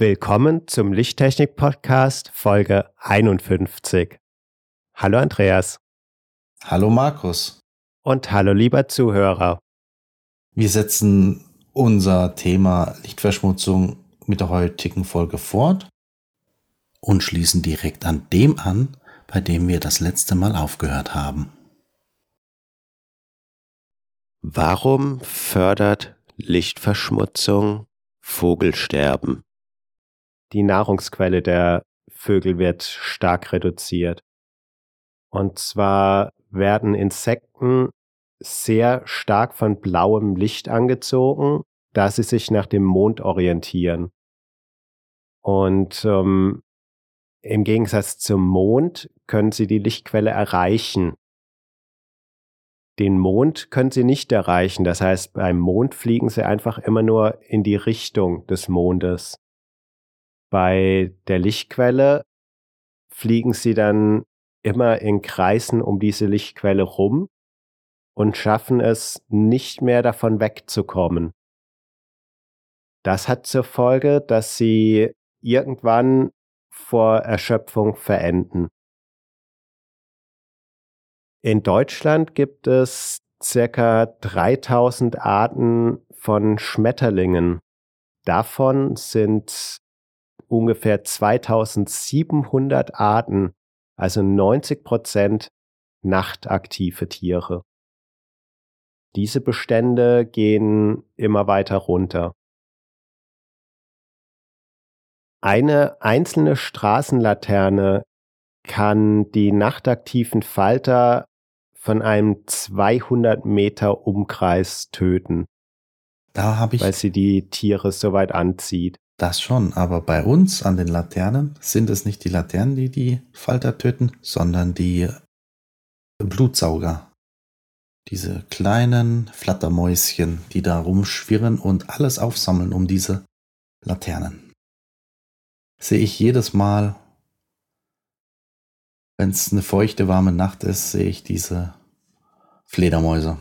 Willkommen zum Lichttechnik-Podcast Folge 51. Hallo Andreas. Hallo Markus. Und hallo lieber Zuhörer. Wir setzen unser Thema Lichtverschmutzung mit der heutigen Folge fort und schließen direkt an dem an, bei dem wir das letzte Mal aufgehört haben. Warum fördert Lichtverschmutzung Vogelsterben? Die Nahrungsquelle der Vögel wird stark reduziert. Und zwar werden Insekten sehr stark von blauem Licht angezogen, da sie sich nach dem Mond orientieren. Und ähm, im Gegensatz zum Mond können sie die Lichtquelle erreichen. Den Mond können sie nicht erreichen. Das heißt, beim Mond fliegen sie einfach immer nur in die Richtung des Mondes. Bei der Lichtquelle fliegen sie dann immer in Kreisen um diese Lichtquelle rum und schaffen es nicht mehr davon wegzukommen. Das hat zur Folge, dass sie irgendwann vor Erschöpfung verenden. In Deutschland gibt es circa 3000 Arten von Schmetterlingen. Davon sind ungefähr 2700 Arten, also 90 Prozent nachtaktive Tiere. Diese Bestände gehen immer weiter runter. Eine einzelne Straßenlaterne kann die nachtaktiven Falter von einem 200 Meter Umkreis töten. Da habe ich. Weil sie die Tiere so weit anzieht. Das schon, aber bei uns an den Laternen sind es nicht die Laternen, die die Falter töten, sondern die Blutsauger. Diese kleinen Flattermäuschen, die da rumschwirren und alles aufsammeln um diese Laternen. Sehe ich jedes Mal, wenn es eine feuchte, warme Nacht ist, sehe ich diese Fledermäuse.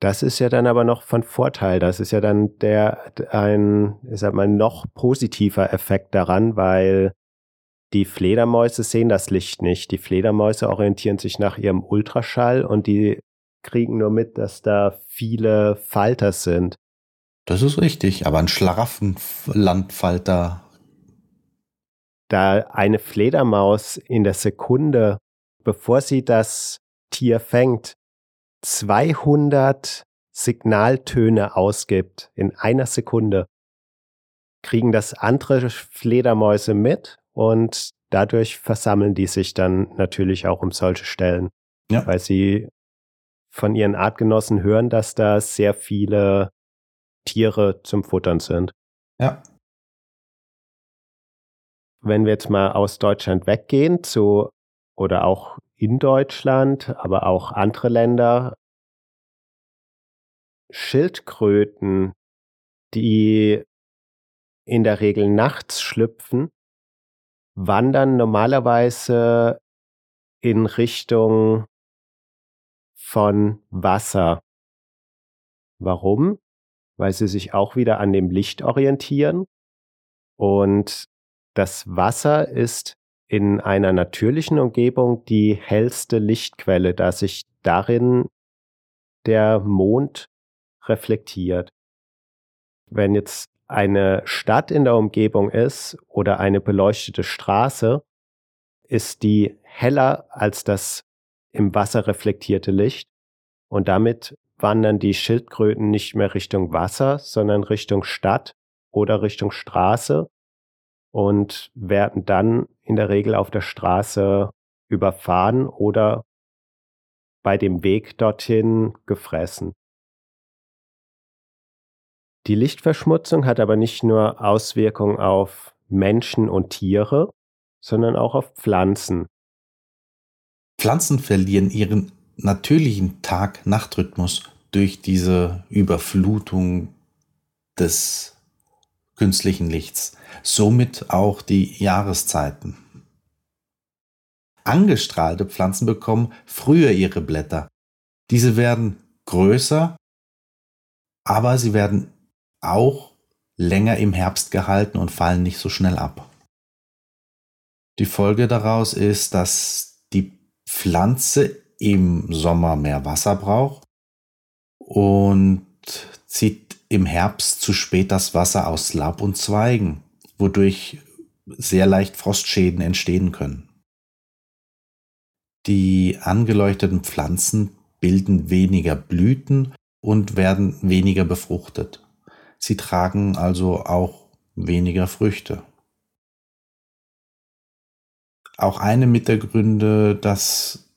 Das ist ja dann aber noch von Vorteil. Das ist ja dann der ein, ich sag mal, noch positiver Effekt daran, weil die Fledermäuse sehen das Licht nicht. Die Fledermäuse orientieren sich nach ihrem Ultraschall und die kriegen nur mit, dass da viele Falter sind. Das ist richtig, aber ein Schlaraffenlandfalter. Da eine Fledermaus in der Sekunde, bevor sie das Tier fängt, 200 Signaltöne ausgibt in einer Sekunde, kriegen das andere Fledermäuse mit und dadurch versammeln die sich dann natürlich auch um solche Stellen, ja. weil sie von ihren Artgenossen hören, dass da sehr viele Tiere zum Futtern sind. Ja. Wenn wir jetzt mal aus Deutschland weggehen zu oder auch in Deutschland, aber auch andere Länder Schildkröten, die in der Regel nachts schlüpfen, wandern normalerweise in Richtung von Wasser. Warum? Weil sie sich auch wieder an dem Licht orientieren. Und das Wasser ist in einer natürlichen Umgebung die hellste Lichtquelle, da sich darin der Mond reflektiert. Wenn jetzt eine Stadt in der Umgebung ist oder eine beleuchtete Straße, ist die heller als das im Wasser reflektierte Licht und damit wandern die Schildkröten nicht mehr Richtung Wasser, sondern Richtung Stadt oder Richtung Straße und werden dann in der Regel auf der Straße überfahren oder bei dem Weg dorthin gefressen. Die Lichtverschmutzung hat aber nicht nur Auswirkungen auf Menschen und Tiere, sondern auch auf Pflanzen. Pflanzen verlieren ihren natürlichen Tag-Nacht-Rhythmus durch diese Überflutung des künstlichen Lichts, somit auch die Jahreszeiten. Angestrahlte Pflanzen bekommen früher ihre Blätter. Diese werden größer, aber sie werden auch länger im Herbst gehalten und fallen nicht so schnell ab. Die Folge daraus ist, dass die Pflanze im Sommer mehr Wasser braucht und zieht im Herbst zu spät das Wasser aus Laub und Zweigen, wodurch sehr leicht Frostschäden entstehen können. Die angeleuchteten Pflanzen bilden weniger Blüten und werden weniger befruchtet. Sie tragen also auch weniger Früchte. Auch eine mit der Gründe, dass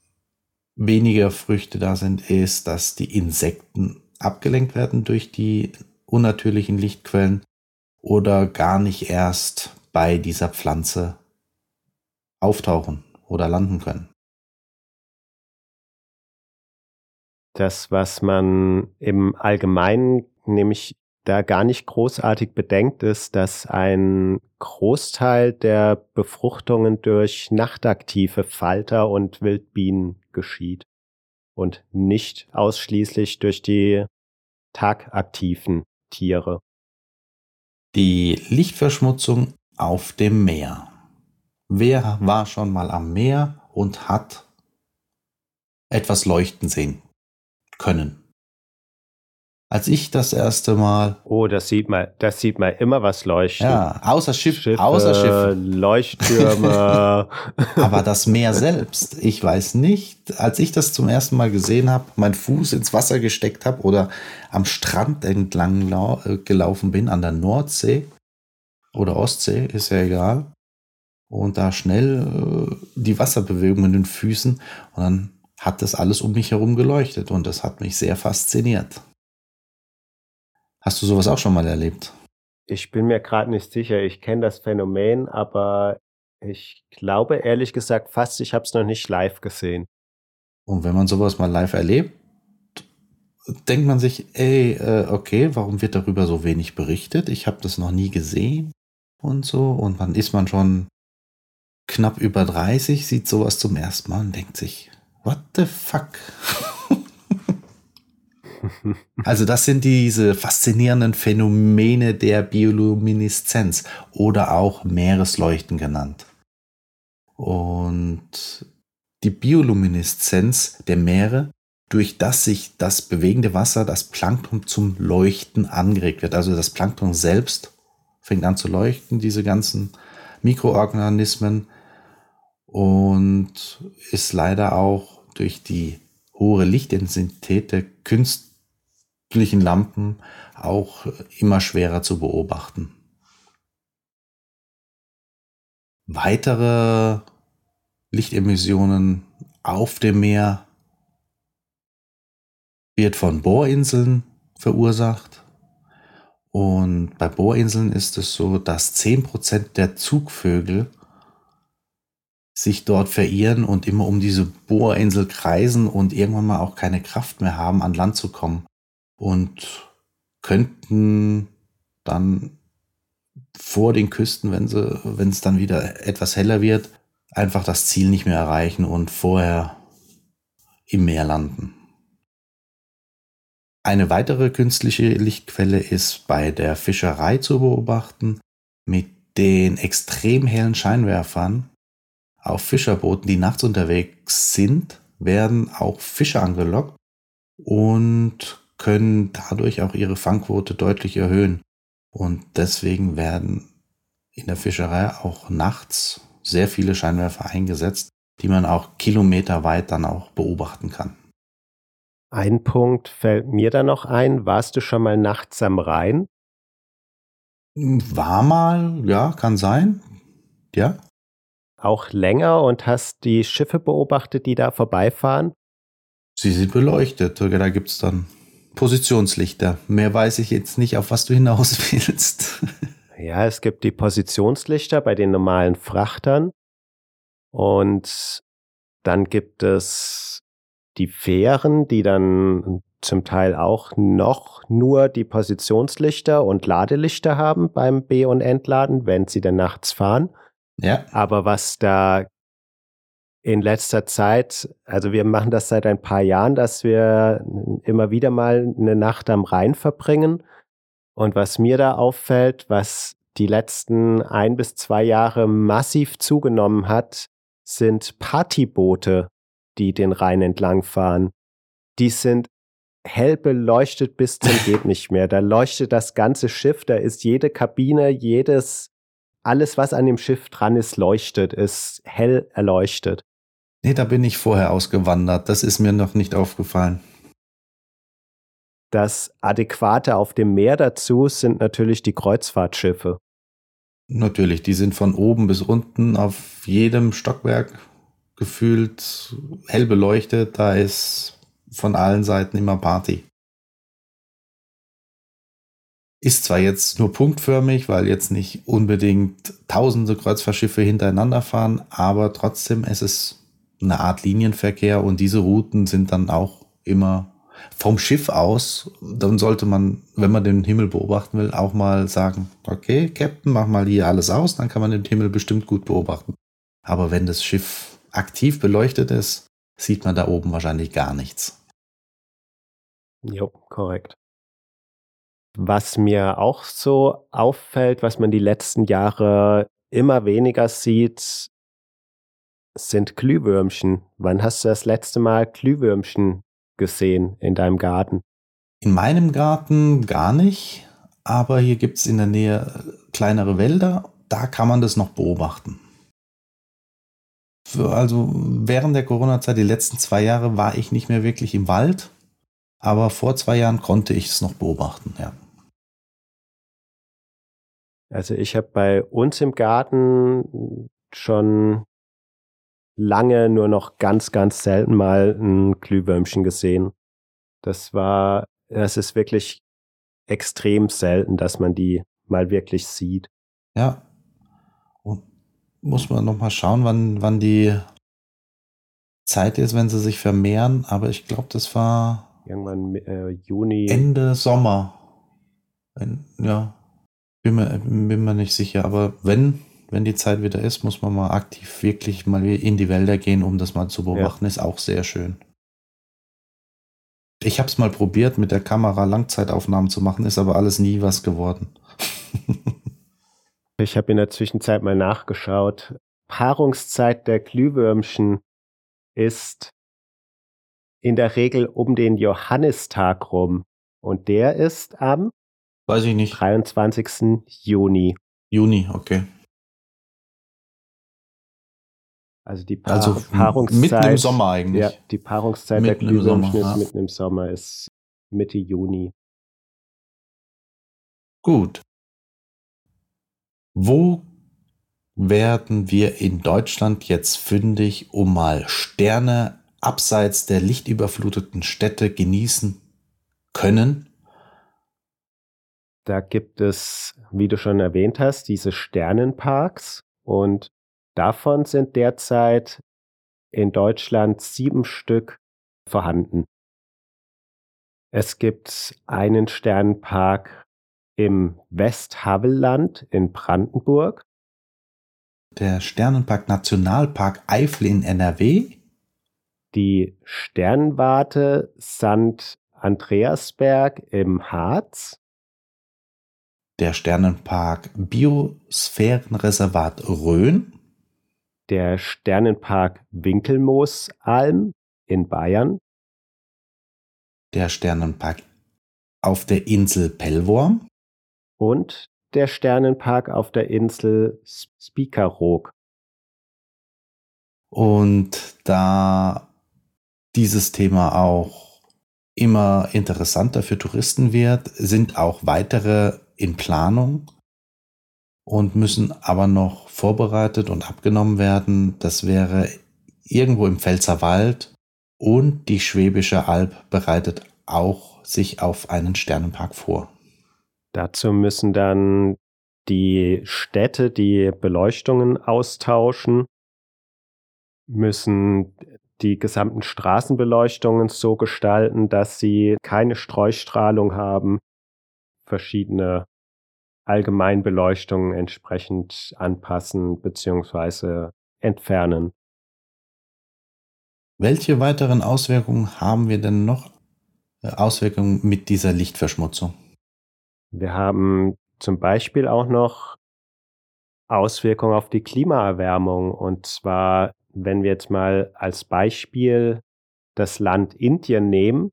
weniger Früchte da sind, ist, dass die Insekten abgelenkt werden durch die unnatürlichen Lichtquellen oder gar nicht erst bei dieser Pflanze auftauchen oder landen können. Das, was man im Allgemeinen nämlich da gar nicht großartig bedenkt, ist, dass ein Großteil der Befruchtungen durch nachtaktive Falter und Wildbienen geschieht und nicht ausschließlich durch die tagaktiven Tiere. Die Lichtverschmutzung auf dem Meer. Wer war schon mal am Meer und hat etwas leuchten sehen können? Als ich das erste Mal. Oh, das sieht man, das sieht man immer was leuchten. Ja, außer Schiff, Schiffe, außer Schiffe. Leuchttürme. Aber das Meer selbst, ich weiß nicht, als ich das zum ersten Mal gesehen habe, meinen Fuß ins Wasser gesteckt habe oder am Strand entlang äh, gelaufen bin, an der Nordsee oder Ostsee, ist ja egal. Und da schnell äh, die Wasserbewegung in den Füßen und dann hat das alles um mich herum geleuchtet und das hat mich sehr fasziniert. Hast du sowas auch schon mal erlebt? Ich bin mir gerade nicht sicher. Ich kenne das Phänomen, aber ich glaube ehrlich gesagt fast, ich habe es noch nicht live gesehen. Und wenn man sowas mal live erlebt, denkt man sich, ey, äh, okay, warum wird darüber so wenig berichtet? Ich habe das noch nie gesehen und so. Und dann ist man schon knapp über 30, sieht sowas zum ersten Mal und denkt sich, what the fuck? Also das sind diese faszinierenden Phänomene der Biolumineszenz oder auch Meeresleuchten genannt. Und die Biolumineszenz der Meere, durch das sich das bewegende Wasser, das Plankton zum Leuchten angeregt wird. Also das Plankton selbst fängt an zu leuchten, diese ganzen Mikroorganismen und ist leider auch durch die hohe Lichtintensität der Künst künstlichen Lampen auch immer schwerer zu beobachten. Weitere Lichtemissionen auf dem Meer wird von Bohrinseln verursacht. Und bei Bohrinseln ist es so, dass 10% der Zugvögel sich dort verirren und immer um diese Bohrinsel kreisen und irgendwann mal auch keine Kraft mehr haben, an Land zu kommen und könnten dann vor den Küsten, wenn sie, wenn es dann wieder etwas heller wird, einfach das Ziel nicht mehr erreichen und vorher im Meer landen. Eine weitere künstliche Lichtquelle ist bei der Fischerei zu beobachten. Mit den extrem hellen Scheinwerfern auf Fischerbooten, die nachts unterwegs sind, werden auch Fische angelockt und können dadurch auch ihre Fangquote deutlich erhöhen. Und deswegen werden in der Fischerei auch nachts sehr viele Scheinwerfer eingesetzt, die man auch kilometerweit dann auch beobachten kann. Ein Punkt fällt mir da noch ein. Warst du schon mal nachts am Rhein? War mal, ja, kann sein. Ja. Auch länger und hast die Schiffe beobachtet, die da vorbeifahren? Sie sind beleuchtet. Da gibt es dann Positionslichter. Mehr weiß ich jetzt nicht, auf was du hinaus willst. Ja, es gibt die Positionslichter bei den normalen Frachtern. Und dann gibt es die Fähren, die dann zum Teil auch noch nur die Positionslichter und Ladelichter haben beim B- und Entladen, wenn sie dann nachts fahren. Ja. Aber was da in letzter Zeit, also wir machen das seit ein paar Jahren, dass wir immer wieder mal eine Nacht am Rhein verbringen. Und was mir da auffällt, was die letzten ein bis zwei Jahre massiv zugenommen hat, sind Partyboote, die den Rhein entlang fahren. Die sind hell beleuchtet bis zum geht nicht mehr. Da leuchtet das ganze Schiff, da ist jede Kabine, jedes, alles, was an dem Schiff dran ist, leuchtet, ist hell erleuchtet. Nee, da bin ich vorher ausgewandert. Das ist mir noch nicht aufgefallen. Das Adäquate auf dem Meer dazu sind natürlich die Kreuzfahrtschiffe. Natürlich, die sind von oben bis unten auf jedem Stockwerk gefühlt hell beleuchtet. Da ist von allen Seiten immer Party. Ist zwar jetzt nur punktförmig, weil jetzt nicht unbedingt tausende Kreuzfahrtschiffe hintereinander fahren, aber trotzdem ist es eine Art Linienverkehr und diese Routen sind dann auch immer vom Schiff aus. Dann sollte man, wenn man den Himmel beobachten will, auch mal sagen, okay, Captain, mach mal hier alles aus, dann kann man den Himmel bestimmt gut beobachten. Aber wenn das Schiff aktiv beleuchtet ist, sieht man da oben wahrscheinlich gar nichts. Jo, korrekt. Was mir auch so auffällt, was man die letzten Jahre immer weniger sieht, sind Glühwürmchen. Wann hast du das letzte Mal Glühwürmchen gesehen in deinem Garten? In meinem Garten gar nicht, aber hier gibt es in der Nähe kleinere Wälder, da kann man das noch beobachten. Für, also während der Corona-Zeit, die letzten zwei Jahre, war ich nicht mehr wirklich im Wald. Aber vor zwei Jahren konnte ich es noch beobachten, ja. Also ich habe bei uns im Garten schon lange nur noch ganz, ganz selten mal ein Glühwürmchen gesehen. Das war, das ist wirklich extrem selten, dass man die mal wirklich sieht. Ja. Und muss man noch mal schauen, wann, wann die Zeit ist, wenn sie sich vermehren. Aber ich glaube, das war Irgendwann äh, Juni. Ende Sommer. Wenn, ja, bin mir, bin mir nicht sicher. Aber wenn, wenn die Zeit wieder ist, muss man mal aktiv wirklich mal in die Wälder gehen, um das mal zu beobachten. Ja. Ist auch sehr schön. Ich habe es mal probiert, mit der Kamera Langzeitaufnahmen zu machen, ist aber alles nie was geworden. ich habe in der Zwischenzeit mal nachgeschaut. Paarungszeit der Glühwürmchen ist in der Regel um den Johannistag rum. Und der ist am Weiß ich nicht. 23. Juni. Juni, okay. Also die pa also Paarungszeit. Mitten im Sommer eigentlich. Ja, die Paarungszeit mitten der Glühwürmchen ja. mitten im Sommer ist Mitte Juni. Gut. Wo werden wir in Deutschland jetzt fündig, um mal Sterne abseits der lichtüberfluteten Städte genießen können? Da gibt es, wie du schon erwähnt hast, diese Sternenparks und davon sind derzeit in Deutschland sieben Stück vorhanden. Es gibt einen Sternenpark im Westhavelland in Brandenburg. Der Sternenpark Nationalpark Eifel in NRW die Sternwarte St. Andreasberg im Harz. Der Sternenpark Biosphärenreservat Rhön. Der Sternenpark Winkelmoosalm in Bayern. Der Sternenpark auf der Insel Pellworm. Und der Sternenpark auf der Insel Spikerok. Und da dieses Thema auch immer interessanter für Touristen wird, sind auch weitere in Planung und müssen aber noch vorbereitet und abgenommen werden. Das wäre irgendwo im Pfälzerwald Und die Schwäbische Alb bereitet auch sich auf einen Sternenpark vor. Dazu müssen dann die Städte die Beleuchtungen austauschen, müssen die gesamten Straßenbeleuchtungen so gestalten, dass sie keine Streustrahlung haben, verschiedene Allgemeinbeleuchtungen entsprechend anpassen bzw. entfernen. Welche weiteren Auswirkungen haben wir denn noch? Äh, Auswirkungen mit dieser Lichtverschmutzung? Wir haben zum Beispiel auch noch Auswirkungen auf die Klimaerwärmung. Und zwar, wenn wir jetzt mal als Beispiel das Land Indien nehmen,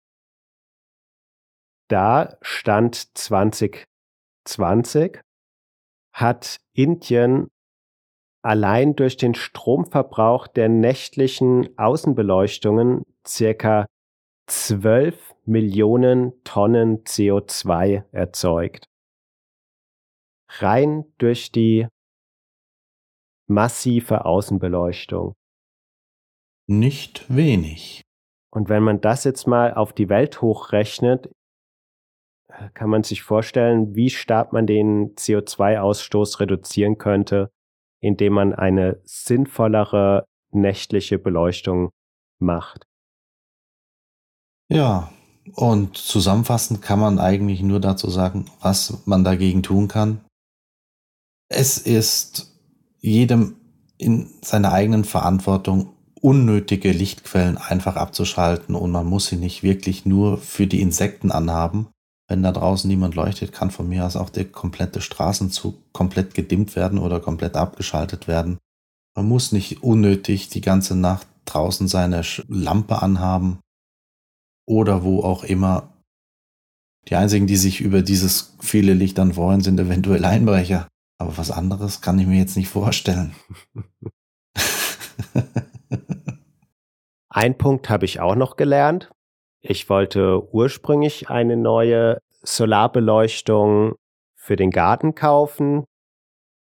da stand 2020, hat Indien allein durch den Stromverbrauch der nächtlichen Außenbeleuchtungen circa 12 Millionen Tonnen CO2 erzeugt. Rein durch die massive Außenbeleuchtung. Nicht wenig. Und wenn man das jetzt mal auf die Welt hochrechnet, kann man sich vorstellen, wie stark man den CO2-Ausstoß reduzieren könnte, indem man eine sinnvollere nächtliche Beleuchtung macht. Ja, und zusammenfassend kann man eigentlich nur dazu sagen, was man dagegen tun kann. Es ist jedem in seiner eigenen Verantwortung, unnötige Lichtquellen einfach abzuschalten und man muss sie nicht wirklich nur für die Insekten anhaben. Wenn da draußen niemand leuchtet, kann von mir aus auch der komplette Straßenzug komplett gedimmt werden oder komplett abgeschaltet werden. Man muss nicht unnötig die ganze Nacht draußen seine Lampe anhaben oder wo auch immer. Die einzigen, die sich über dieses viele Licht dann freuen, sind eventuell Einbrecher. Aber was anderes kann ich mir jetzt nicht vorstellen. Ein Punkt habe ich auch noch gelernt. Ich wollte ursprünglich eine neue Solarbeleuchtung für den Garten kaufen.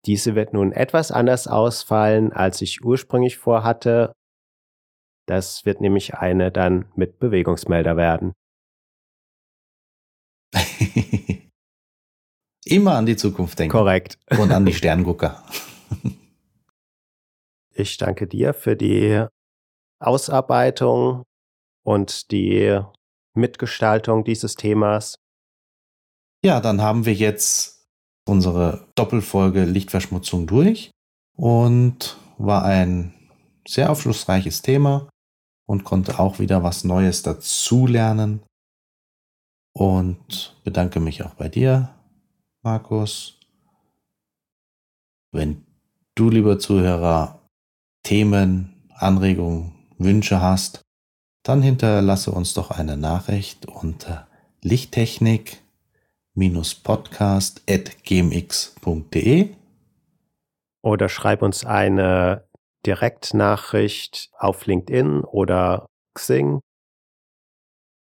Diese wird nun etwas anders ausfallen, als ich ursprünglich vorhatte. Das wird nämlich eine dann mit Bewegungsmelder werden. Immer an die Zukunft denken. Korrekt. Und an die Sterngucker. ich danke dir für die Ausarbeitung und die Mitgestaltung dieses Themas. Ja, dann haben wir jetzt unsere Doppelfolge Lichtverschmutzung durch und war ein sehr aufschlussreiches Thema und konnte auch wieder was Neues dazulernen. Und bedanke mich auch bei dir, Markus. Wenn du, lieber Zuhörer, Themen, Anregungen, Wünsche hast, dann hinterlasse uns doch eine Nachricht unter lichttechnik-podcast.gmx.de oder schreib uns eine Direktnachricht auf LinkedIn oder Xing.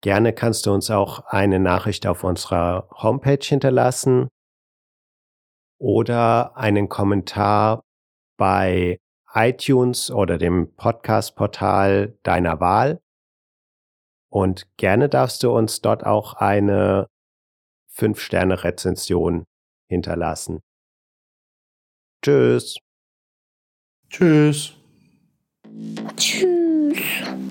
Gerne kannst du uns auch eine Nachricht auf unserer Homepage hinterlassen oder einen Kommentar bei iTunes oder dem Podcast-Portal deiner Wahl. Und gerne darfst du uns dort auch eine 5-Sterne-Rezension hinterlassen. Tschüss. Tschüss. Tschüss.